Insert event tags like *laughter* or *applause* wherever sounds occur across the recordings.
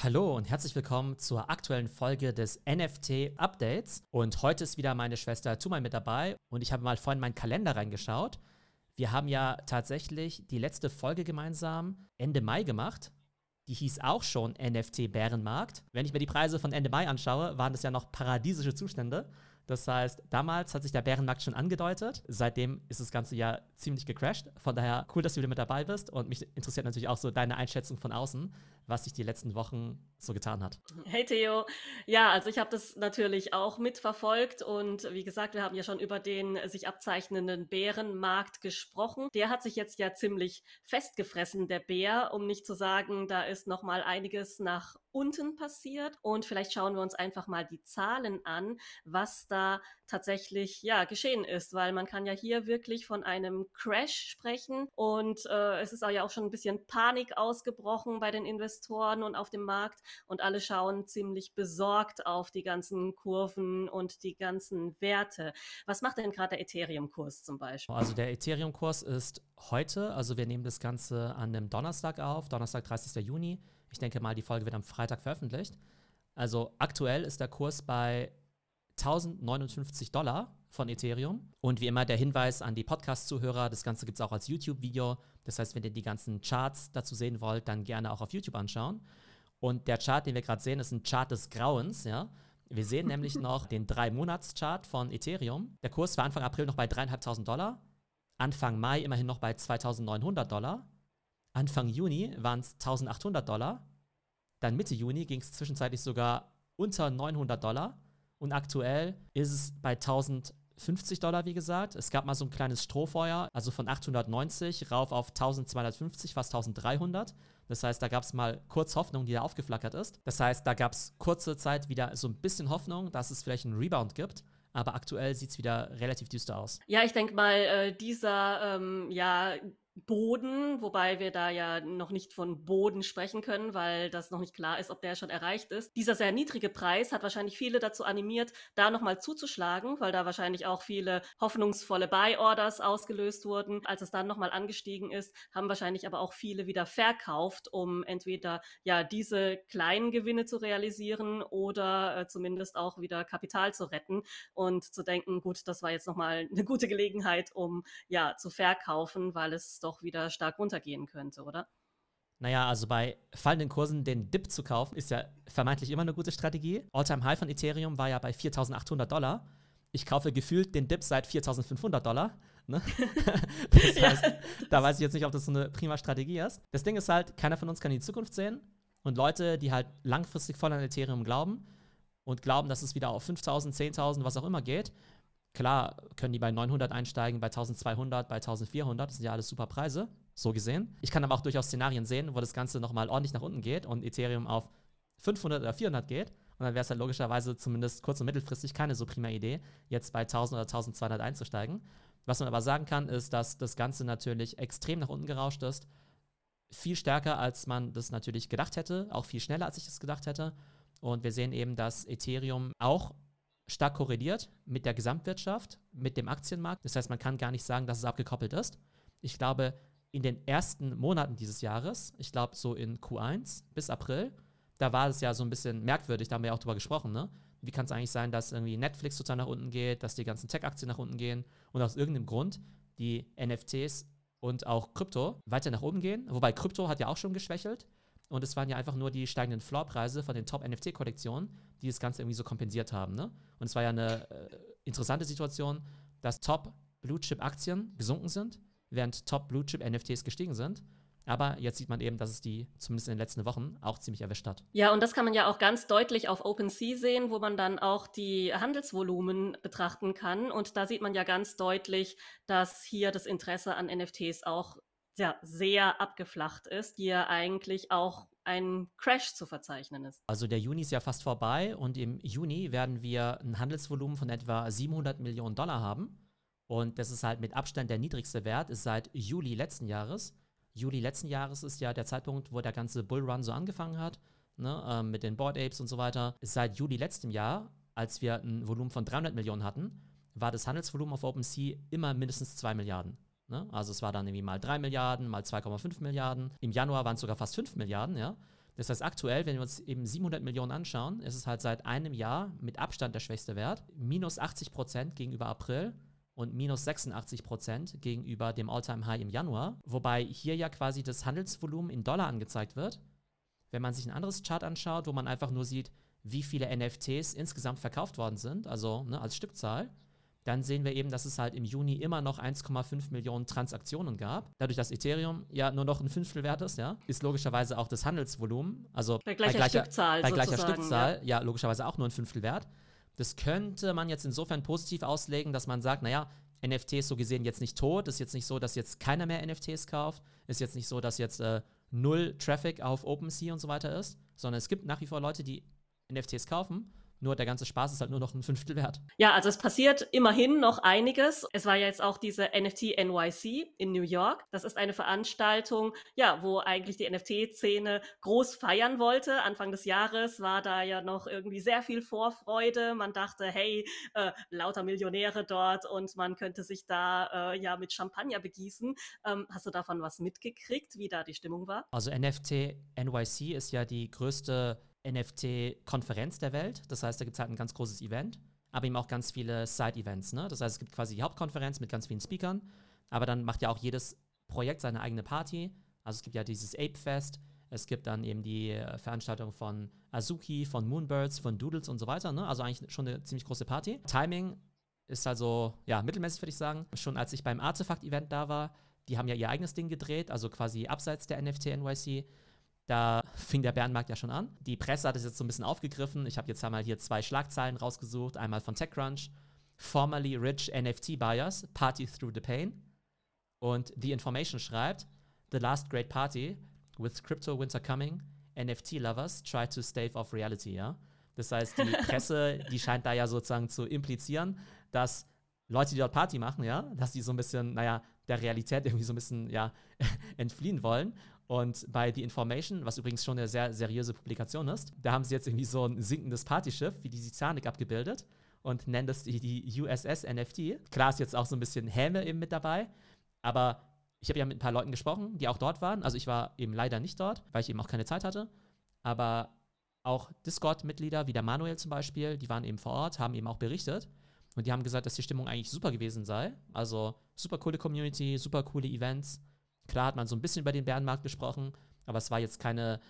Hallo und herzlich willkommen zur aktuellen Folge des NFT Updates. Und heute ist wieder meine Schwester Tumai mit dabei und ich habe mal vorhin meinen Kalender reingeschaut. Wir haben ja tatsächlich die letzte Folge gemeinsam Ende Mai gemacht. Die hieß auch schon NFT Bärenmarkt. Wenn ich mir die Preise von Ende Mai anschaue, waren das ja noch paradiesische Zustände. Das heißt, damals hat sich der Bärenmarkt schon angedeutet. Seitdem ist das ganze Jahr ziemlich gecrashed. Von daher cool, dass du wieder mit dabei bist. Und mich interessiert natürlich auch so deine Einschätzung von außen, was sich die letzten Wochen so getan hat. Hey Theo. Ja, also ich habe das natürlich auch mitverfolgt. Und wie gesagt, wir haben ja schon über den sich abzeichnenden Bärenmarkt gesprochen. Der hat sich jetzt ja ziemlich festgefressen, der Bär, um nicht zu sagen, da ist noch mal einiges nach unten passiert. Und vielleicht schauen wir uns einfach mal die Zahlen an, was da tatsächlich ja geschehen ist, weil man kann ja hier wirklich von einem Crash sprechen und äh, es ist auch ja auch schon ein bisschen Panik ausgebrochen bei den Investoren und auf dem Markt und alle schauen ziemlich besorgt auf die ganzen Kurven und die ganzen Werte. Was macht denn gerade der Ethereum-Kurs zum Beispiel? Also der Ethereum-Kurs ist heute, also wir nehmen das Ganze an einem Donnerstag auf, Donnerstag 30. Juni. Ich denke mal, die Folge wird am Freitag veröffentlicht. Also aktuell ist der Kurs bei 1059 Dollar von Ethereum. Und wie immer der Hinweis an die Podcast-Zuhörer, das Ganze gibt es auch als YouTube-Video. Das heißt, wenn ihr die ganzen Charts dazu sehen wollt, dann gerne auch auf YouTube anschauen. Und der Chart, den wir gerade sehen, ist ein Chart des Grauens, ja. Wir sehen nämlich *laughs* noch den 3-Monats-Chart von Ethereum. Der Kurs war Anfang April noch bei 3.500 Dollar, Anfang Mai immerhin noch bei 2.900 Dollar, Anfang Juni waren es 1.800 Dollar, dann Mitte Juni ging es zwischenzeitlich sogar unter 900 Dollar und aktuell ist es bei 1050 Dollar, wie gesagt. Es gab mal so ein kleines Strohfeuer, also von 890 rauf auf 1250, fast 1300. Das heißt, da gab es mal kurz Hoffnung, die da aufgeflackert ist. Das heißt, da gab es kurze Zeit wieder so ein bisschen Hoffnung, dass es vielleicht einen Rebound gibt. Aber aktuell sieht es wieder relativ düster aus. Ja, ich denke mal, äh, dieser ähm, ja, Boden, wobei wir da ja noch nicht von Boden sprechen können, weil das noch nicht klar ist, ob der schon erreicht ist. Dieser sehr niedrige Preis hat wahrscheinlich viele dazu animiert, da nochmal zuzuschlagen, weil da wahrscheinlich auch viele hoffnungsvolle Buy-Orders ausgelöst wurden. Als es dann nochmal angestiegen ist, haben wahrscheinlich aber auch viele wieder verkauft, um entweder ja diese kleinen Gewinne zu realisieren oder äh, zumindest auch wieder Kapital zu retten und zu denken, gut, das war jetzt nochmal eine gute Gelegenheit, um ja zu verkaufen, weil es doch doch wieder stark runtergehen könnte, oder? Naja, also bei fallenden Kursen den Dip zu kaufen, ist ja vermeintlich immer eine gute Strategie. Alltime High von Ethereum war ja bei 4.800 Dollar. Ich kaufe gefühlt den Dip seit 4.500 Dollar. Ne? *laughs* *laughs* das heißt, ja. da weiß ich jetzt nicht, ob das so eine prima Strategie ist. Das Ding ist halt, keiner von uns kann die Zukunft sehen. Und Leute, die halt langfristig voll an Ethereum glauben und glauben, dass es wieder auf 5.000, 10.000, was auch immer geht, Klar können die bei 900 einsteigen, bei 1200, bei 1400, das sind ja alles super Preise, so gesehen. Ich kann aber auch durchaus Szenarien sehen, wo das Ganze nochmal ordentlich nach unten geht und Ethereum auf 500 oder 400 geht. Und dann wäre es halt logischerweise zumindest kurz- und mittelfristig keine so prima Idee, jetzt bei 1000 oder 1200 einzusteigen. Was man aber sagen kann, ist, dass das Ganze natürlich extrem nach unten gerauscht ist. Viel stärker, als man das natürlich gedacht hätte, auch viel schneller, als ich das gedacht hätte. Und wir sehen eben, dass Ethereum auch stark korreliert mit der Gesamtwirtschaft, mit dem Aktienmarkt. Das heißt, man kann gar nicht sagen, dass es abgekoppelt ist. Ich glaube, in den ersten Monaten dieses Jahres, ich glaube so in Q1 bis April, da war es ja so ein bisschen merkwürdig, da haben wir ja auch drüber gesprochen, ne? Wie kann es eigentlich sein, dass irgendwie Netflix total nach unten geht, dass die ganzen Tech-Aktien nach unten gehen und aus irgendeinem Grund die NFTs und auch Krypto weiter nach oben gehen? Wobei Krypto hat ja auch schon geschwächelt. Und es waren ja einfach nur die steigenden Floorpreise von den Top-NFT-Kollektionen, die das Ganze irgendwie so kompensiert haben. Ne? Und es war ja eine äh, interessante Situation, dass Top-Blue-Chip-Aktien gesunken sind, während Top-Blue-Chip-NFTs gestiegen sind. Aber jetzt sieht man eben, dass es die zumindest in den letzten Wochen auch ziemlich erwischt hat. Ja, und das kann man ja auch ganz deutlich auf OpenSea sehen, wo man dann auch die Handelsvolumen betrachten kann. Und da sieht man ja ganz deutlich, dass hier das Interesse an NFTs auch ja, sehr abgeflacht ist, hier eigentlich auch ein Crash zu verzeichnen ist. Also der Juni ist ja fast vorbei und im Juni werden wir ein Handelsvolumen von etwa 700 Millionen Dollar haben. Und das ist halt mit Abstand der niedrigste Wert, ist seit Juli letzten Jahres. Juli letzten Jahres ist ja der Zeitpunkt, wo der ganze Bullrun so angefangen hat, ne, äh, mit den Board Apes und so weiter. Seit Juli letztem Jahr, als wir ein Volumen von 300 Millionen hatten, war das Handelsvolumen auf OpenSea immer mindestens 2 Milliarden. Ne? Also es war dann irgendwie mal 3 Milliarden, mal 2,5 Milliarden. Im Januar waren es sogar fast 5 Milliarden, ja. Das heißt, aktuell, wenn wir uns eben 700 Millionen anschauen, ist es halt seit einem Jahr mit Abstand der schwächste Wert. Minus 80 Prozent gegenüber April und minus 86 Prozent gegenüber dem All-Time-High im Januar. Wobei hier ja quasi das Handelsvolumen in Dollar angezeigt wird. Wenn man sich ein anderes Chart anschaut, wo man einfach nur sieht, wie viele NFTs insgesamt verkauft worden sind, also ne, als Stückzahl, dann sehen wir eben, dass es halt im Juni immer noch 1,5 Millionen Transaktionen gab. Dadurch, dass Ethereum ja nur noch ein Fünftel wert ist, ja, ist logischerweise auch das Handelsvolumen, also bei gleicher, bei gleicher Stückzahl, bei gleicher Stückzahl ja. ja. logischerweise auch nur ein Fünftel wert. Das könnte man jetzt insofern positiv auslegen, dass man sagt, naja, NFT ist so gesehen jetzt nicht tot, ist jetzt nicht so, dass jetzt keiner mehr NFTs kauft, ist jetzt nicht so, dass jetzt äh, null Traffic auf OpenSea und so weiter ist, sondern es gibt nach wie vor Leute, die NFTs kaufen nur der ganze Spaß ist halt nur noch ein Fünftel wert. Ja, also es passiert immerhin noch einiges. Es war ja jetzt auch diese NFT NYC in New York. Das ist eine Veranstaltung, ja, wo eigentlich die NFT-Szene groß feiern wollte. Anfang des Jahres war da ja noch irgendwie sehr viel Vorfreude. Man dachte, hey, äh, lauter Millionäre dort und man könnte sich da äh, ja mit Champagner begießen. Ähm, hast du davon was mitgekriegt, wie da die Stimmung war? Also NFT NYC ist ja die größte NFT-Konferenz der Welt. Das heißt, da gibt es halt ein ganz großes Event, aber eben auch ganz viele Side-Events. Ne? Das heißt, es gibt quasi die Hauptkonferenz mit ganz vielen Speakern, aber dann macht ja auch jedes Projekt seine eigene Party. Also es gibt ja dieses Ape Fest, es gibt dann eben die äh, Veranstaltung von Azuki, von Moonbirds, von Doodles und so weiter. Ne? Also eigentlich schon eine ziemlich große Party. Timing ist also, ja, mittelmäßig würde ich sagen. Schon als ich beim Artefakt-Event da war, die haben ja ihr eigenes Ding gedreht, also quasi abseits der NFT NYC. Da fing der Bärenmarkt ja schon an. Die Presse hat es jetzt so ein bisschen aufgegriffen. Ich habe jetzt einmal hier zwei Schlagzeilen rausgesucht. Einmal von TechCrunch. Formerly rich NFT buyers party through the pain. Und The Information schreibt, The last great party with crypto winter coming. NFT lovers try to stave off reality, ja. Das heißt, die *laughs* Presse, die scheint da ja sozusagen zu implizieren, dass Leute, die dort Party machen, ja, dass die so ein bisschen, naja, der Realität irgendwie so ein bisschen, ja, *laughs* entfliehen wollen. Und bei The Information, was übrigens schon eine sehr seriöse Publikation ist, da haben sie jetzt irgendwie so ein sinkendes Partyschiff wie die Titanic abgebildet und nennen das die, die USS NFT. Klar ist jetzt auch so ein bisschen Häme eben mit dabei, aber ich habe ja mit ein paar Leuten gesprochen, die auch dort waren. Also ich war eben leider nicht dort, weil ich eben auch keine Zeit hatte. Aber auch Discord-Mitglieder, wie der Manuel zum Beispiel, die waren eben vor Ort, haben eben auch berichtet. Und die haben gesagt, dass die Stimmung eigentlich super gewesen sei. Also super coole Community, super coole Events. Klar hat man so ein bisschen über den Bärenmarkt gesprochen, aber es war jetzt keine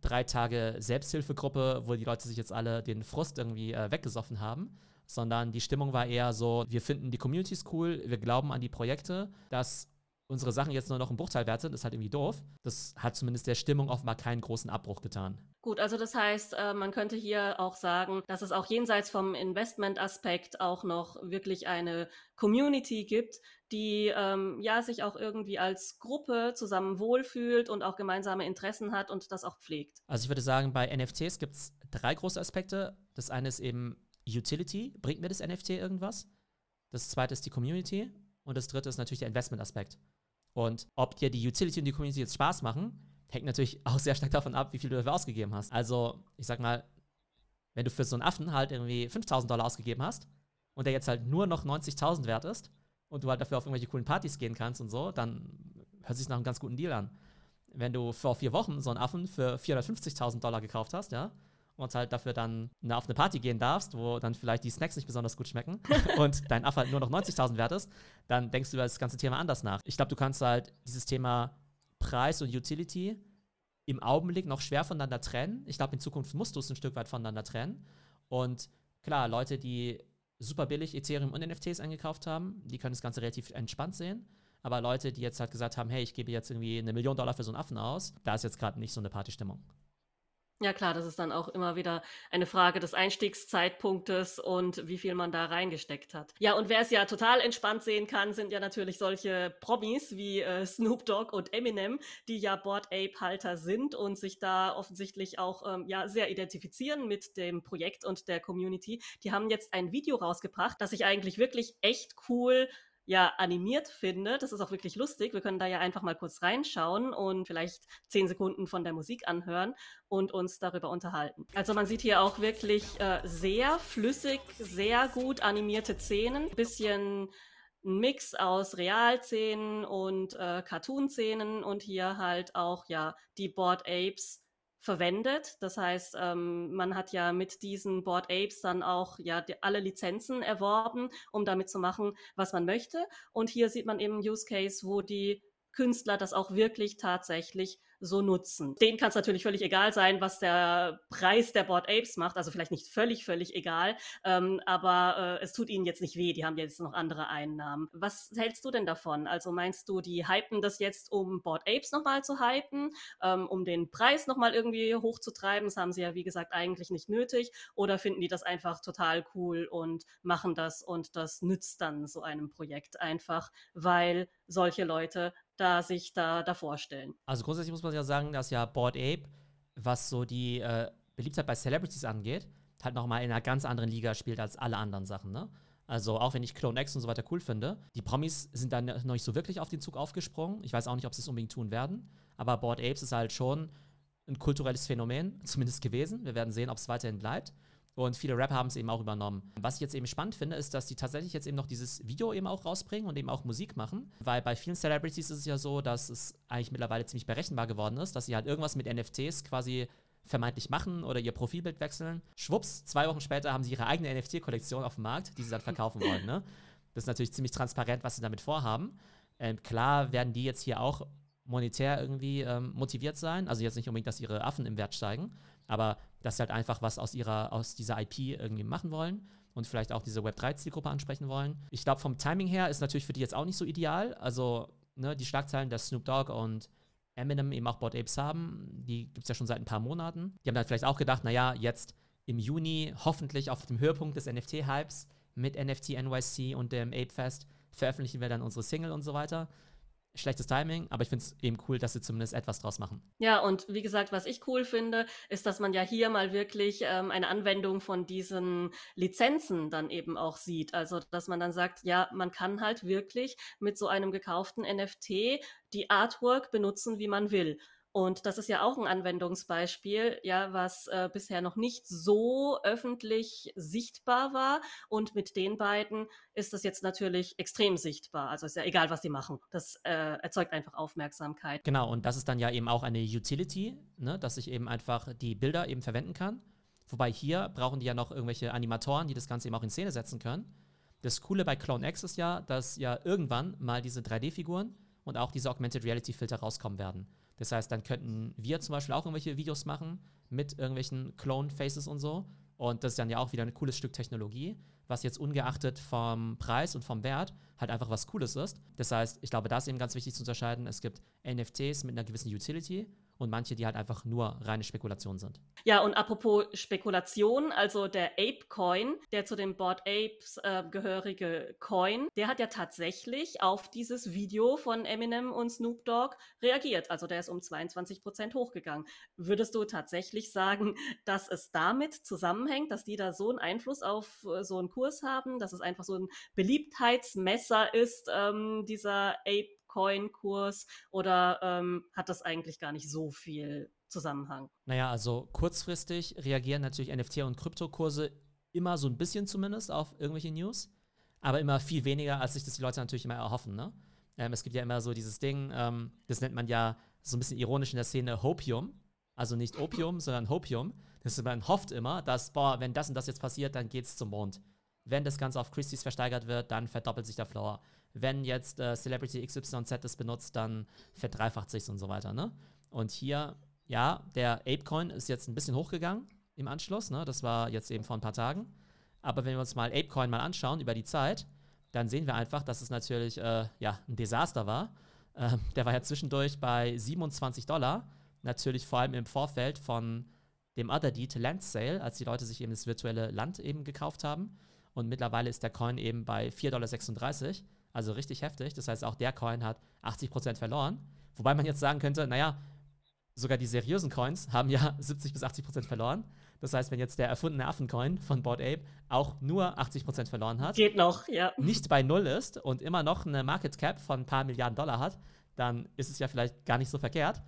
drei Tage Selbsthilfegruppe, wo die Leute sich jetzt alle den Frust irgendwie äh, weggesoffen haben, sondern die Stimmung war eher so, wir finden die Communities cool, wir glauben an die Projekte, dass unsere Sachen jetzt nur noch ein Bruchteil wert sind, ist halt irgendwie doof. Das hat zumindest der Stimmung offenbar keinen großen Abbruch getan. Gut, also das heißt, äh, man könnte hier auch sagen, dass es auch jenseits vom Investment-Aspekt auch noch wirklich eine Community gibt, die ähm, ja sich auch irgendwie als Gruppe zusammen wohlfühlt und auch gemeinsame Interessen hat und das auch pflegt. Also ich würde sagen, bei NFTs gibt es drei große Aspekte. Das eine ist eben Utility. Bringt mir das NFT irgendwas? Das zweite ist die Community. Und das dritte ist natürlich der Investment-Aspekt. Und ob dir die Utility und die Community jetzt Spaß machen, hängt natürlich *laughs* auch sehr stark davon ab, wie viel du dafür ausgegeben hast. Also, ich sag mal, wenn du für so einen Affen halt irgendwie 5000 Dollar ausgegeben hast und der jetzt halt nur noch 90.000 wert ist, und du halt dafür auf irgendwelche coolen Partys gehen kannst und so, dann hört sich nach einem ganz guten Deal an. Wenn du vor vier Wochen so einen Affen für 450.000 Dollar gekauft hast, ja, und halt dafür dann auf eine Party gehen darfst, wo dann vielleicht die Snacks nicht besonders gut schmecken *laughs* und dein Affe halt nur noch 90.000 wert ist, dann denkst du über das ganze Thema anders nach. Ich glaube, du kannst halt dieses Thema Preis und Utility im Augenblick noch schwer voneinander trennen. Ich glaube, in Zukunft musst du es ein Stück weit voneinander trennen. Und klar, Leute, die super billig Ethereum und NFTs eingekauft haben, die können das Ganze relativ entspannt sehen. Aber Leute, die jetzt halt gesagt haben, hey, ich gebe jetzt irgendwie eine Million Dollar für so einen Affen aus, da ist jetzt gerade nicht so eine Partystimmung. Ja klar, das ist dann auch immer wieder eine Frage des Einstiegszeitpunktes und wie viel man da reingesteckt hat. Ja, und wer es ja total entspannt sehen kann, sind ja natürlich solche Promis wie äh, Snoop Dogg und Eminem, die ja Board Ape Halter sind und sich da offensichtlich auch ähm, ja sehr identifizieren mit dem Projekt und der Community. Die haben jetzt ein Video rausgebracht, das ich eigentlich wirklich echt cool ja animiert finde. Das ist auch wirklich lustig. Wir können da ja einfach mal kurz reinschauen und vielleicht zehn Sekunden von der Musik anhören und uns darüber unterhalten. Also man sieht hier auch wirklich äh, sehr flüssig, sehr gut animierte Szenen. Bisschen ein Mix aus Realszenen und äh, Cartoon-Szenen und hier halt auch ja die Board Apes verwendet. Das heißt, ähm, man hat ja mit diesen Board Apes dann auch ja die, alle Lizenzen erworben, um damit zu machen, was man möchte. Und hier sieht man eben Use Case, wo die Künstler das auch wirklich tatsächlich so nutzen. Denen kann es natürlich völlig egal sein, was der Preis der Board Apes macht. Also vielleicht nicht völlig, völlig egal, ähm, aber äh, es tut ihnen jetzt nicht weh. Die haben jetzt noch andere Einnahmen. Was hältst du denn davon? Also meinst du, die hypen das jetzt, um Board Apes nochmal zu hypen, ähm, um den Preis nochmal irgendwie hochzutreiben? Das haben sie ja, wie gesagt, eigentlich nicht nötig. Oder finden die das einfach total cool und machen das und das nützt dann so einem Projekt einfach, weil solche Leute da sich da davor stellen. Also grundsätzlich muss man ja sagen, dass ja Board Ape, was so die äh, Beliebtheit bei Celebrities angeht, halt nochmal in einer ganz anderen Liga spielt als alle anderen Sachen, ne? Also auch wenn ich Clone X und so weiter cool finde, die Promis sind dann noch nicht so wirklich auf den Zug aufgesprungen. Ich weiß auch nicht, ob sie es unbedingt tun werden. Aber Board Apes ist halt schon ein kulturelles Phänomen, zumindest gewesen. Wir werden sehen, ob es weiterhin bleibt. Und viele Rapper haben es eben auch übernommen. Was ich jetzt eben spannend finde, ist, dass die tatsächlich jetzt eben noch dieses Video eben auch rausbringen und eben auch Musik machen. Weil bei vielen Celebrities ist es ja so, dass es eigentlich mittlerweile ziemlich berechenbar geworden ist, dass sie halt irgendwas mit NFTs quasi vermeintlich machen oder ihr Profilbild wechseln. Schwupps, zwei Wochen später haben sie ihre eigene NFT-Kollektion auf dem Markt, die sie dann verkaufen wollen. Ne? Das ist natürlich ziemlich transparent, was sie damit vorhaben. Ähm, klar werden die jetzt hier auch monetär irgendwie ähm, motiviert sein. Also jetzt nicht unbedingt, dass ihre Affen im Wert steigen, aber dass sie halt einfach was aus ihrer, aus dieser IP irgendwie machen wollen und vielleicht auch diese Web3-Zielgruppe ansprechen wollen. Ich glaube, vom Timing her ist natürlich für die jetzt auch nicht so ideal. Also, ne, die Schlagzeilen, dass Snoop Dogg und Eminem eben auch Bored Apes haben, die gibt es ja schon seit ein paar Monaten. Die haben dann vielleicht auch gedacht, naja, jetzt im Juni, hoffentlich auf dem Höhepunkt des NFT-Hypes mit NFT NYC und dem Ape Fest, veröffentlichen wir dann unsere Single und so weiter schlechtes Timing, aber ich finde es eben cool, dass sie zumindest etwas draus machen. Ja, und wie gesagt, was ich cool finde, ist, dass man ja hier mal wirklich ähm, eine Anwendung von diesen Lizenzen dann eben auch sieht. Also, dass man dann sagt, ja, man kann halt wirklich mit so einem gekauften NFT die Artwork benutzen, wie man will. Und das ist ja auch ein Anwendungsbeispiel, ja, was äh, bisher noch nicht so öffentlich sichtbar war. Und mit den beiden ist das jetzt natürlich extrem sichtbar. Also ist ja egal, was sie machen. Das äh, erzeugt einfach Aufmerksamkeit. Genau, und das ist dann ja eben auch eine Utility, ne, dass ich eben einfach die Bilder eben verwenden kann. Wobei hier brauchen die ja noch irgendwelche Animatoren, die das Ganze eben auch in Szene setzen können. Das Coole bei Clone X ist ja, dass ja irgendwann mal diese 3D-Figuren und auch diese Augmented Reality-Filter rauskommen werden. Das heißt, dann könnten wir zum Beispiel auch irgendwelche Videos machen mit irgendwelchen Clone-Faces und so. Und das ist dann ja auch wieder ein cooles Stück Technologie, was jetzt ungeachtet vom Preis und vom Wert halt einfach was Cooles ist. Das heißt, ich glaube, da ist eben ganz wichtig zu unterscheiden. Es gibt NFTs mit einer gewissen Utility und manche, die halt einfach nur reine Spekulation sind. Ja, und apropos Spekulation, also der Ape Coin, der zu den Board Apes äh, gehörige Coin, der hat ja tatsächlich auf dieses Video von Eminem und Snoop Dogg reagiert. Also der ist um 22 Prozent hochgegangen. Würdest du tatsächlich sagen, dass es damit zusammenhängt, dass die da so einen Einfluss auf äh, so einen Kurs haben, dass es einfach so ein Beliebtheitsmesser ist, ähm, dieser Ape Coin-Kurs oder ähm, hat das eigentlich gar nicht so viel Zusammenhang? Naja, also kurzfristig reagieren natürlich NFT- und Kryptokurse immer so ein bisschen zumindest auf irgendwelche News, aber immer viel weniger, als sich das die Leute natürlich immer erhoffen. Ne? Ähm, es gibt ja immer so dieses Ding, ähm, das nennt man ja so ein bisschen ironisch in der Szene Hopium. Also nicht Opium, sondern Hopium. Das ist, man hofft immer, dass, boah, wenn das und das jetzt passiert, dann geht's zum Mond. Wenn das Ganze auf Christie's versteigert wird, dann verdoppelt sich der Floor wenn jetzt äh, Celebrity XYZ das benutzt, dann verdreifacht sich und so weiter. Ne? Und hier, ja, der Apecoin ist jetzt ein bisschen hochgegangen im Anschluss. Ne? Das war jetzt eben vor ein paar Tagen. Aber wenn wir uns mal Apecoin mal anschauen über die Zeit, dann sehen wir einfach, dass es natürlich äh, ja, ein Desaster war. Äh, *laughs* der war ja zwischendurch bei 27 Dollar. Natürlich vor allem im Vorfeld von dem Other Deed Land Sale, als die Leute sich eben das virtuelle Land eben gekauft haben. Und mittlerweile ist der Coin eben bei 4,36 Dollar. Also richtig heftig. Das heißt, auch der Coin hat 80% verloren. Wobei man jetzt sagen könnte, naja, sogar die seriösen Coins haben ja *laughs* 70 bis 80% verloren. Das heißt, wenn jetzt der erfundene Affencoin von Bored Ape auch nur 80% verloren hat, geht noch, ja. Nicht bei Null ist und immer noch eine Market Cap von ein paar Milliarden Dollar hat, dann ist es ja vielleicht gar nicht so verkehrt.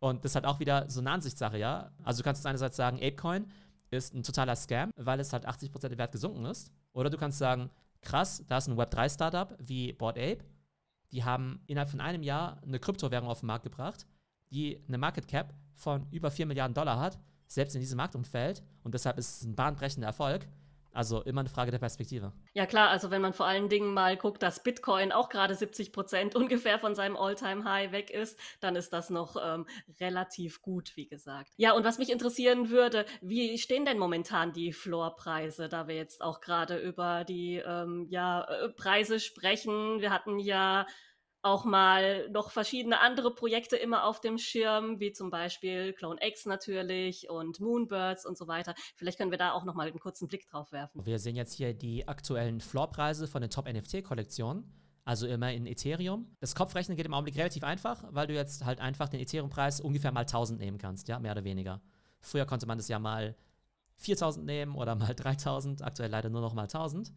Und das hat auch wieder so eine Ansichtssache, ja. Also du kannst einerseits sagen, Apecoin ist ein totaler Scam, weil es halt 80% im Wert gesunken ist. Oder du kannst sagen, krass, da ist ein Web3-Startup wie Bored Ape, die haben innerhalb von einem Jahr eine Kryptowährung auf den Markt gebracht, die eine Market Cap von über 4 Milliarden Dollar hat, selbst in diesem Marktumfeld. Und deshalb ist es ein bahnbrechender Erfolg. Also immer eine Frage der Perspektive. Ja klar, also wenn man vor allen Dingen mal guckt, dass Bitcoin auch gerade 70 Prozent *laughs* ungefähr von seinem All-Time-High weg ist, dann ist das noch ähm, relativ gut, wie gesagt. Ja, und was mich interessieren würde, wie stehen denn momentan die Floorpreise, da wir jetzt auch gerade über die ähm, ja, äh, Preise sprechen. Wir hatten ja auch mal noch verschiedene andere Projekte immer auf dem Schirm, wie zum Beispiel Clone X natürlich und Moonbirds und so weiter. Vielleicht können wir da auch noch mal einen kurzen Blick drauf werfen. Wir sehen jetzt hier die aktuellen Floorpreise von den Top-NFT-Kollektionen. Also immer in Ethereum. Das Kopfrechnen geht im Augenblick relativ einfach, weil du jetzt halt einfach den Ethereum-Preis ungefähr mal 1000 nehmen kannst, ja, mehr oder weniger. Früher konnte man das ja mal 4000 nehmen oder mal 3000, aktuell leider nur noch mal 1000.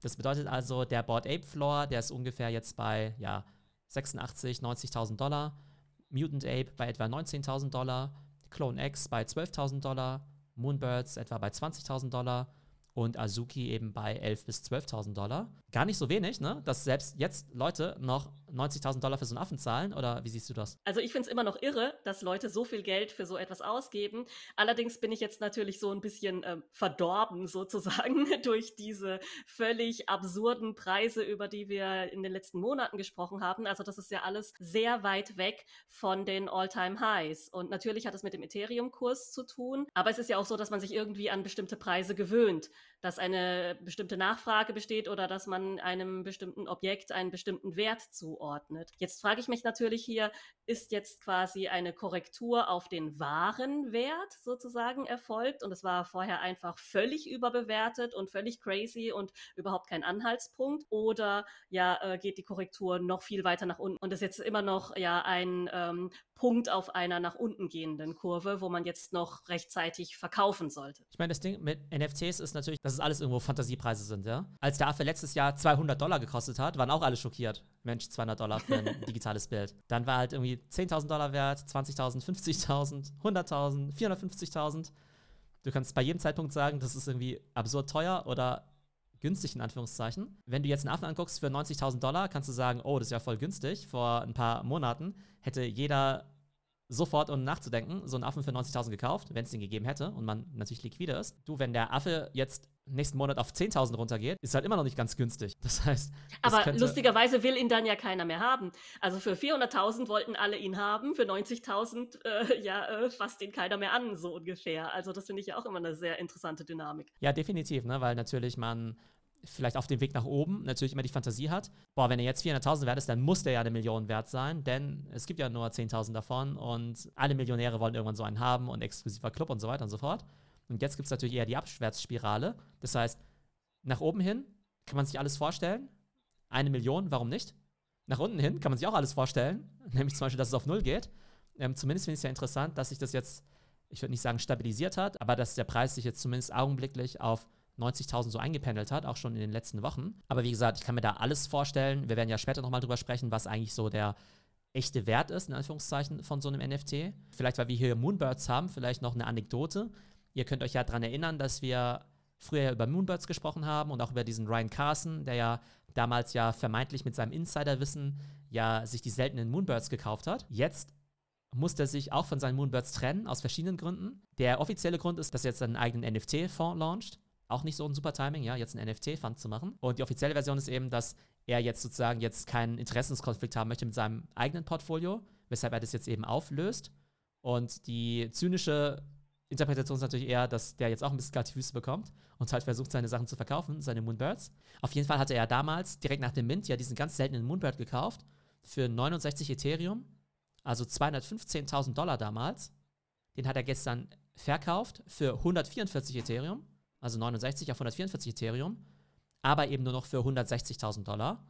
Das bedeutet also, der Board Ape Floor, der ist ungefähr jetzt bei, ja, 86, 90.000 Dollar, Mutant Ape bei etwa 19.000 Dollar, Clone X bei 12.000 Dollar, Moonbirds etwa bei 20.000 Dollar und Azuki eben bei 11.000 bis 12.000 Dollar. Gar nicht so wenig, ne? Dass selbst jetzt Leute noch 90.000 Dollar für so einen Affen zahlen oder wie siehst du das? Also ich finde es immer noch irre, dass Leute so viel Geld für so etwas ausgeben. Allerdings bin ich jetzt natürlich so ein bisschen äh, verdorben *laughs* sozusagen durch diese völlig absurden Preise, über die wir in den letzten Monaten gesprochen haben. Also das ist ja alles sehr weit weg von den All-Time-Highs. Und natürlich hat es mit dem Ethereum-Kurs zu tun, aber es ist ja auch so, dass man sich irgendwie an bestimmte Preise gewöhnt, dass eine bestimmte Nachfrage besteht oder dass man einem bestimmten Objekt einen bestimmten Wert zuordnet. Jetzt frage ich mich natürlich hier, ist jetzt quasi eine Korrektur auf den wahren Wert sozusagen erfolgt und es war vorher einfach völlig überbewertet und völlig crazy und überhaupt kein Anhaltspunkt oder ja äh, geht die Korrektur noch viel weiter nach unten und ist jetzt immer noch ja ein ähm, Punkt auf einer nach unten gehenden Kurve, wo man jetzt noch rechtzeitig verkaufen sollte. Ich meine, das Ding mit NFTs ist natürlich, dass es alles irgendwo Fantasiepreise sind, ja. Als der Affe letztes Jahr 200 Dollar gekostet hat, waren auch alle schockiert. Mensch, 200 Dollar für ein *laughs* digitales Bild. Dann war halt irgendwie 10.000 Dollar wert, 20.000, 50.000, 100.000, 450.000. Du kannst bei jedem Zeitpunkt sagen, das ist irgendwie absurd teuer oder günstig in Anführungszeichen. Wenn du jetzt einen Affen anguckst für 90.000 Dollar, kannst du sagen, oh, das ist ja voll günstig. Vor ein paar Monaten hätte jeder sofort, ohne nachzudenken, so einen Affen für 90.000 gekauft, wenn es den gegeben hätte und man natürlich liquide ist. Du, wenn der Affe jetzt nächsten Monat auf 10.000 runtergeht, ist halt immer noch nicht ganz günstig. *laughs* Das heißt. Das Aber lustigerweise will ihn dann ja keiner mehr haben. Also für 400.000 wollten alle ihn haben, für 90.000 äh, *laughs* ja äh, fasst ihn keiner mehr an, so ungefähr. Also das finde ich ja auch immer eine sehr interessante Dynamik. Ja, definitiv, ne? weil natürlich man vielleicht auf dem Weg nach oben natürlich immer die Fantasie hat, boah, wenn er jetzt 400.000 wert ist, dann muss der ja eine Million wert sein, denn es gibt ja nur 10.000 davon und alle Millionäre wollen irgendwann so einen haben und exklusiver Club und so weiter und so fort. Und jetzt gibt es natürlich eher die Abwärtsspirale. Das heißt, nach oben hin kann man sich alles vorstellen. Eine Million, warum nicht? Nach unten hin kann man sich auch alles vorstellen, *laughs* nämlich zum Beispiel, dass es auf Null geht. Ähm, zumindest finde ich es ja interessant, dass sich das jetzt, ich würde nicht sagen stabilisiert hat, aber dass der Preis sich jetzt zumindest augenblicklich auf 90.000 so eingependelt hat, auch schon in den letzten Wochen. Aber wie gesagt, ich kann mir da alles vorstellen. Wir werden ja später nochmal drüber sprechen, was eigentlich so der echte Wert ist, in Anführungszeichen, von so einem NFT. Vielleicht, weil wir hier Moonbirds haben, vielleicht noch eine Anekdote. Ihr könnt euch ja daran erinnern, dass wir früher über Moonbirds gesprochen haben und auch über diesen Ryan Carson, der ja damals ja vermeintlich mit seinem Insiderwissen ja sich die seltenen Moonbirds gekauft hat. Jetzt musste er sich auch von seinen Moonbirds trennen, aus verschiedenen Gründen. Der offizielle Grund ist, dass er jetzt einen eigenen NFT-Fonds launcht. Auch nicht so ein super Timing, ja, jetzt einen NFT-Fund zu machen. Und die offizielle Version ist eben, dass er jetzt sozusagen jetzt keinen Interessenskonflikt haben möchte mit seinem eigenen Portfolio, weshalb er das jetzt eben auflöst. Und die zynische Interpretation ist natürlich eher, dass der jetzt auch ein bisschen kalte Füße bekommt und halt versucht, seine Sachen zu verkaufen, seine Moonbirds. Auf jeden Fall hatte er damals, direkt nach dem Mint, ja diesen ganz seltenen Moonbird gekauft für 69 Ethereum, also 215.000 Dollar damals. Den hat er gestern verkauft für 144 Ethereum, also 69 auf 144 Ethereum, aber eben nur noch für 160.000 Dollar.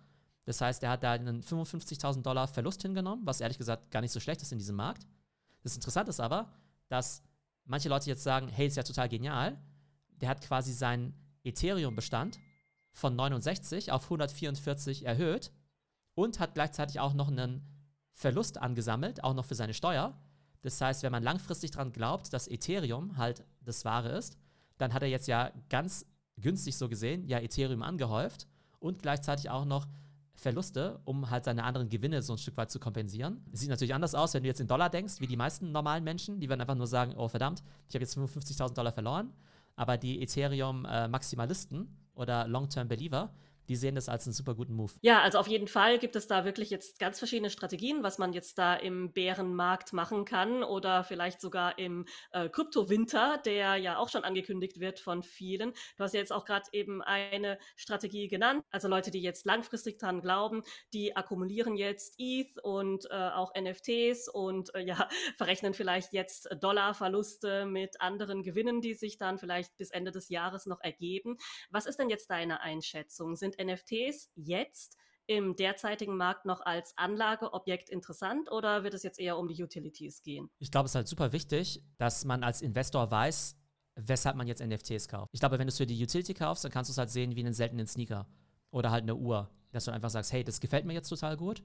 Das heißt, er hat da einen 55.000 Dollar Verlust hingenommen, was ehrlich gesagt gar nicht so schlecht ist in diesem Markt. Das Interessante ist aber, dass manche Leute jetzt sagen, hey, ist ja total genial. Der hat quasi seinen Ethereum-Bestand von 69 auf 144 erhöht und hat gleichzeitig auch noch einen Verlust angesammelt, auch noch für seine Steuer. Das heißt, wenn man langfristig daran glaubt, dass Ethereum halt das Wahre ist, dann hat er jetzt ja ganz günstig so gesehen ja Ethereum angehäuft und gleichzeitig auch noch Verluste, um halt seine anderen Gewinne so ein Stück weit zu kompensieren. Sieht natürlich anders aus, wenn du jetzt in Dollar denkst, wie die meisten normalen Menschen. Die werden einfach nur sagen, oh verdammt, ich habe jetzt 55.000 Dollar verloren. Aber die Ethereum-Maximalisten äh, oder Long-Term-Believer, die sehen das als einen super guten Move. Ja, also auf jeden Fall gibt es da wirklich jetzt ganz verschiedene Strategien, was man jetzt da im Bärenmarkt machen kann oder vielleicht sogar im äh, Kryptowinter, der ja auch schon angekündigt wird von vielen. Du hast ja jetzt auch gerade eben eine Strategie genannt. Also Leute, die jetzt langfristig dran glauben, die akkumulieren jetzt ETH und äh, auch NFTs und äh, ja, *laughs* verrechnen vielleicht jetzt Dollarverluste mit anderen Gewinnen, die sich dann vielleicht bis Ende des Jahres noch ergeben. Was ist denn jetzt deine Einschätzung? Sind sind NFTs jetzt im derzeitigen Markt noch als Anlageobjekt interessant oder wird es jetzt eher um die Utilities gehen? Ich glaube, es ist halt super wichtig, dass man als Investor weiß, weshalb man jetzt NFTs kauft. Ich glaube, wenn du es für die Utility kaufst, dann kannst du es halt sehen wie einen seltenen Sneaker oder halt eine Uhr, dass du einfach sagst, hey, das gefällt mir jetzt total gut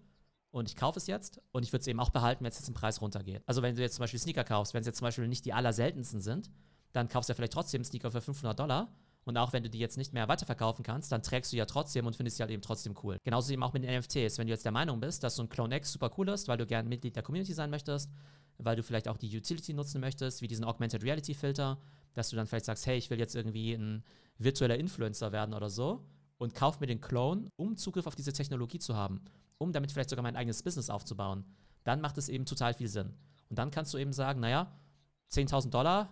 und ich kaufe es jetzt und ich würde es eben auch behalten, wenn es jetzt im Preis runtergeht. Also wenn du jetzt zum Beispiel Sneaker kaufst, wenn es jetzt zum Beispiel nicht die allerseltensten sind, dann kaufst du ja vielleicht trotzdem Sneaker für 500 Dollar und auch wenn du die jetzt nicht mehr weiterverkaufen kannst, dann trägst du ja trotzdem und findest sie halt eben trotzdem cool. Genauso eben auch mit den NFTs. Wenn du jetzt der Meinung bist, dass so ein Clone X super cool ist, weil du gerne Mitglied der Community sein möchtest, weil du vielleicht auch die Utility nutzen möchtest, wie diesen Augmented Reality Filter, dass du dann vielleicht sagst, hey, ich will jetzt irgendwie ein virtueller Influencer werden oder so und kauf mir den Clone, um Zugriff auf diese Technologie zu haben, um damit vielleicht sogar mein eigenes Business aufzubauen, dann macht es eben total viel Sinn. Und dann kannst du eben sagen, naja, 10.000 Dollar,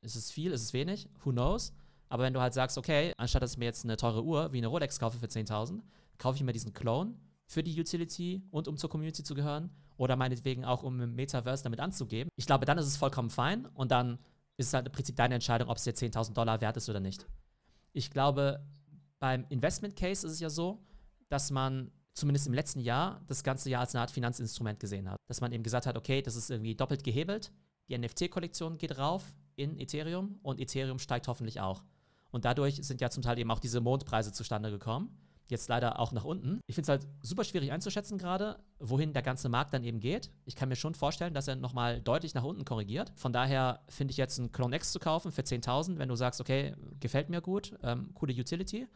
ist es viel, ist es wenig, who knows? Aber wenn du halt sagst, okay, anstatt dass ich mir jetzt eine teure Uhr wie eine Rolex kaufe für 10.000, kaufe ich mir diesen Clone für die Utility und um zur Community zu gehören oder meinetwegen auch um im Metaverse damit anzugeben. Ich glaube, dann ist es vollkommen fein und dann ist es halt im Prinzip deine Entscheidung, ob es dir 10.000 Dollar wert ist oder nicht. Ich glaube, beim Investment Case ist es ja so, dass man zumindest im letzten Jahr das ganze Jahr als eine Art Finanzinstrument gesehen hat. Dass man eben gesagt hat, okay, das ist irgendwie doppelt gehebelt. Die NFT-Kollektion geht rauf in Ethereum und Ethereum steigt hoffentlich auch. Und dadurch sind ja zum Teil eben auch diese Mondpreise zustande gekommen. Jetzt leider auch nach unten. Ich finde es halt super schwierig einzuschätzen gerade, wohin der ganze Markt dann eben geht. Ich kann mir schon vorstellen, dass er nochmal deutlich nach unten korrigiert. Von daher finde ich jetzt einen Clone X zu kaufen für 10.000, wenn du sagst, okay, gefällt mir gut, ähm, coole Utility,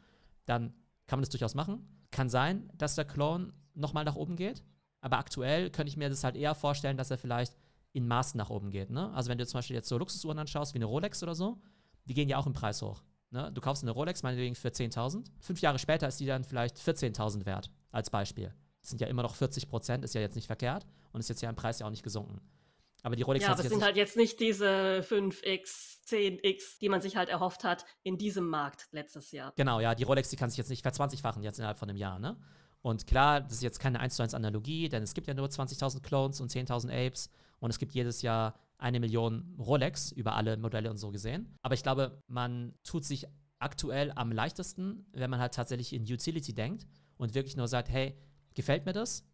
dann kann man das durchaus machen. Kann sein, dass der Clone nochmal nach oben geht. Aber aktuell könnte ich mir das halt eher vorstellen, dass er vielleicht in Maßen nach oben geht. Ne? Also wenn du zum Beispiel jetzt so Luxusuhren anschaust, wie eine Rolex oder so, die gehen ja auch im Preis hoch. Ne? Du kaufst eine Rolex meinetwegen für 10.000. Fünf Jahre später ist die dann vielleicht 14.000 wert, als Beispiel. Das sind ja immer noch 40 Prozent, ist ja jetzt nicht verkehrt und ist jetzt ja im Preis ja auch nicht gesunken. Aber die Rolex Ja, aber es sind halt jetzt nicht diese 5x, 10x, die man sich halt erhofft hat in diesem Markt letztes Jahr. Genau, ja, die Rolex, die kann sich jetzt nicht verzwanzigfachen jetzt innerhalb von einem Jahr, ne? Und klar, das ist jetzt keine 1 zu 1 Analogie, denn es gibt ja nur 20.000 Clones und 10.000 Apes und es gibt jedes Jahr eine Million Rolex über alle Modelle und so gesehen. Aber ich glaube, man tut sich aktuell am leichtesten, wenn man halt tatsächlich in Utility denkt und wirklich nur sagt, hey, gefällt mir das,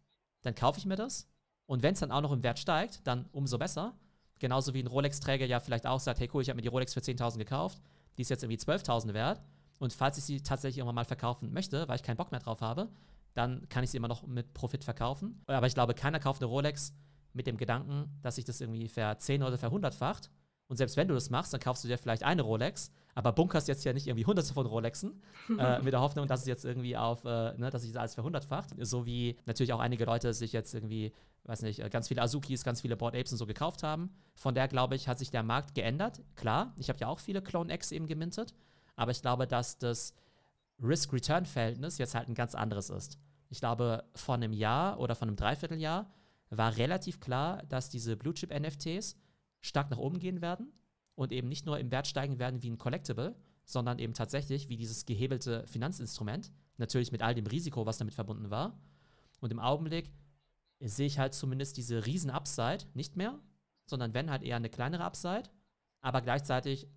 dann kaufe ich mir das. Und wenn es dann auch noch im Wert steigt, dann umso besser. Genauso wie ein Rolex-Träger ja vielleicht auch sagt, hey cool, ich habe mir die Rolex für 10.000 gekauft, die ist jetzt irgendwie 12.000 wert. Und falls ich sie tatsächlich irgendwann mal verkaufen möchte, weil ich keinen Bock mehr drauf habe, dann kann ich sie immer noch mit Profit verkaufen. Aber ich glaube, keiner kauft eine Rolex, mit dem Gedanken, dass sich das irgendwie verzehn oder verhundertfacht. Und selbst wenn du das machst, dann kaufst du dir vielleicht eine Rolex, aber bunkerst jetzt ja nicht irgendwie hunderte von Rolexen, *laughs* äh, mit der Hoffnung, dass es jetzt irgendwie auf, äh, ne, dass sich das alles verhundertfacht. So wie natürlich auch einige Leute sich jetzt irgendwie, weiß nicht, äh, ganz viele Azukis, ganz viele Board Apes und so gekauft haben. Von der, glaube ich, hat sich der Markt geändert. Klar, ich habe ja auch viele Clone X eben gemintet, aber ich glaube, dass das Risk-Return-Verhältnis jetzt halt ein ganz anderes ist. Ich glaube, vor einem Jahr oder vor einem Dreivierteljahr war relativ klar, dass diese Blue Chip NFTs stark nach oben gehen werden und eben nicht nur im Wert steigen werden wie ein Collectible, sondern eben tatsächlich wie dieses gehebelte Finanzinstrument, natürlich mit all dem Risiko, was damit verbunden war. Und im Augenblick sehe ich halt zumindest diese riesen Upside nicht mehr, sondern wenn halt eher eine kleinere Upside, aber gleichzeitig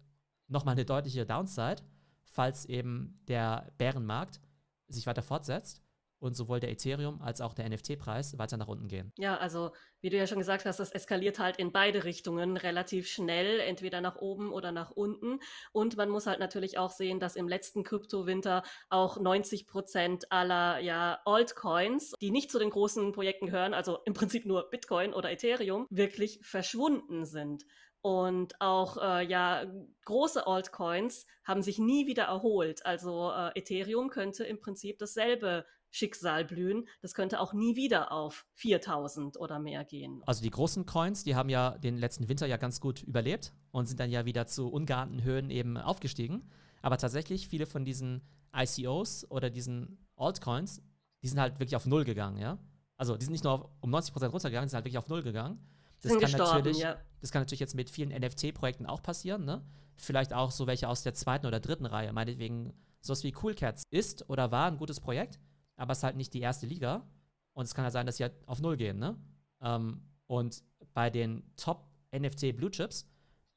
nochmal eine deutliche Downside, falls eben der Bärenmarkt sich weiter fortsetzt und sowohl der Ethereum als auch der NFT-Preis weiter nach unten gehen. Ja, also wie du ja schon gesagt hast, das eskaliert halt in beide Richtungen relativ schnell, entweder nach oben oder nach unten. Und man muss halt natürlich auch sehen, dass im letzten Kryptowinter auch 90 Prozent aller ja, Altcoins, die nicht zu den großen Projekten gehören, also im Prinzip nur Bitcoin oder Ethereum, wirklich verschwunden sind. Und auch äh, ja große Altcoins haben sich nie wieder erholt. Also äh, Ethereum könnte im Prinzip dasselbe Schicksal blühen. Das könnte auch nie wieder auf 4000 oder mehr gehen. Also die großen Coins, die haben ja den letzten Winter ja ganz gut überlebt und sind dann ja wieder zu ungeahnten Höhen eben aufgestiegen. Aber tatsächlich viele von diesen ICOs oder diesen Altcoins, die sind halt wirklich auf Null gegangen, ja. Also die sind nicht nur auf, um 90% runtergegangen, die sind halt wirklich auf Null gegangen. Das sind kann, natürlich, ja. das kann natürlich jetzt mit vielen NFT-Projekten auch passieren, ne? Vielleicht auch so welche aus der zweiten oder dritten Reihe. Meinetwegen sowas wie Cool Cats ist oder war ein gutes Projekt, aber es ist halt nicht die erste Liga. Und es kann halt sein, dass sie halt auf Null gehen, ne? Ähm, und bei den Top-NFT Blue Chips,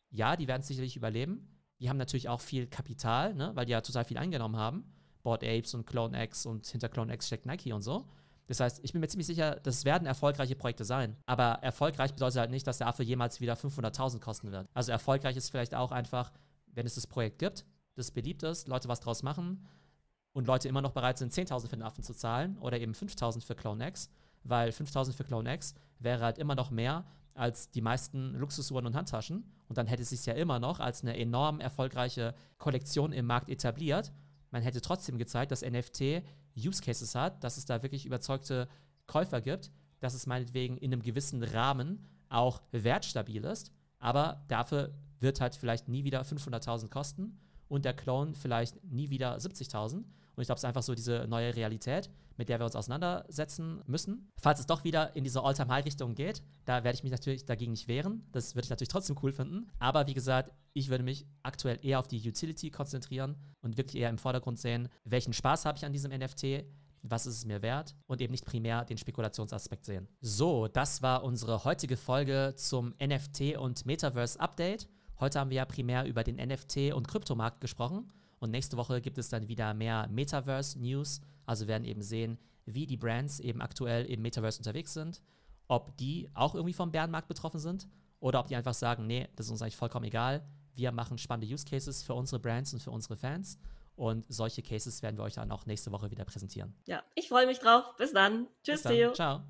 ja, die werden sicherlich überleben. Die haben natürlich auch viel Kapital, ne? Weil die ja total viel eingenommen haben. Board Apes und Clone X und hinter Clone X steckt Nike und so. Das heißt, ich bin mir ziemlich sicher, das werden erfolgreiche Projekte sein. Aber erfolgreich bedeutet halt nicht, dass der Affe jemals wieder 500.000 kosten wird. Also erfolgreich ist vielleicht auch einfach, wenn es das Projekt gibt, das beliebt ist, Leute was draus machen und Leute immer noch bereit sind, 10.000 für den Affen zu zahlen oder eben 5.000 für Clone X, weil 5.000 für Clone X wäre halt immer noch mehr als die meisten Luxusuhren und Handtaschen. Und dann hätte es sich ja immer noch als eine enorm erfolgreiche Kollektion im Markt etabliert. Man hätte trotzdem gezeigt, dass NFT Use Cases hat, dass es da wirklich überzeugte Käufer gibt, dass es meinetwegen in einem gewissen Rahmen auch wertstabil ist. Aber dafür wird halt vielleicht nie wieder 500.000 kosten und der Clone vielleicht nie wieder 70.000. Und ich glaube, es ist einfach so diese neue Realität, mit der wir uns auseinandersetzen müssen. Falls es doch wieder in diese All-Time-High-Richtung geht, da werde ich mich natürlich dagegen nicht wehren. Das würde ich natürlich trotzdem cool finden. Aber wie gesagt, ich würde mich aktuell eher auf die Utility konzentrieren und wirklich eher im Vordergrund sehen, welchen Spaß habe ich an diesem NFT, was ist es mir wert und eben nicht primär den Spekulationsaspekt sehen. So, das war unsere heutige Folge zum NFT und Metaverse Update. Heute haben wir ja primär über den NFT und Kryptomarkt gesprochen. Und nächste Woche gibt es dann wieder mehr Metaverse-News. Also werden eben sehen, wie die Brands eben aktuell im Metaverse unterwegs sind, ob die auch irgendwie vom Bärenmarkt betroffen sind oder ob die einfach sagen, nee, das ist uns eigentlich vollkommen egal. Wir machen spannende Use Cases für unsere Brands und für unsere Fans. Und solche Cases werden wir euch dann auch nächste Woche wieder präsentieren. Ja, ich freue mich drauf. Bis dann. Tschüss, Bis dann. Theo. Ciao.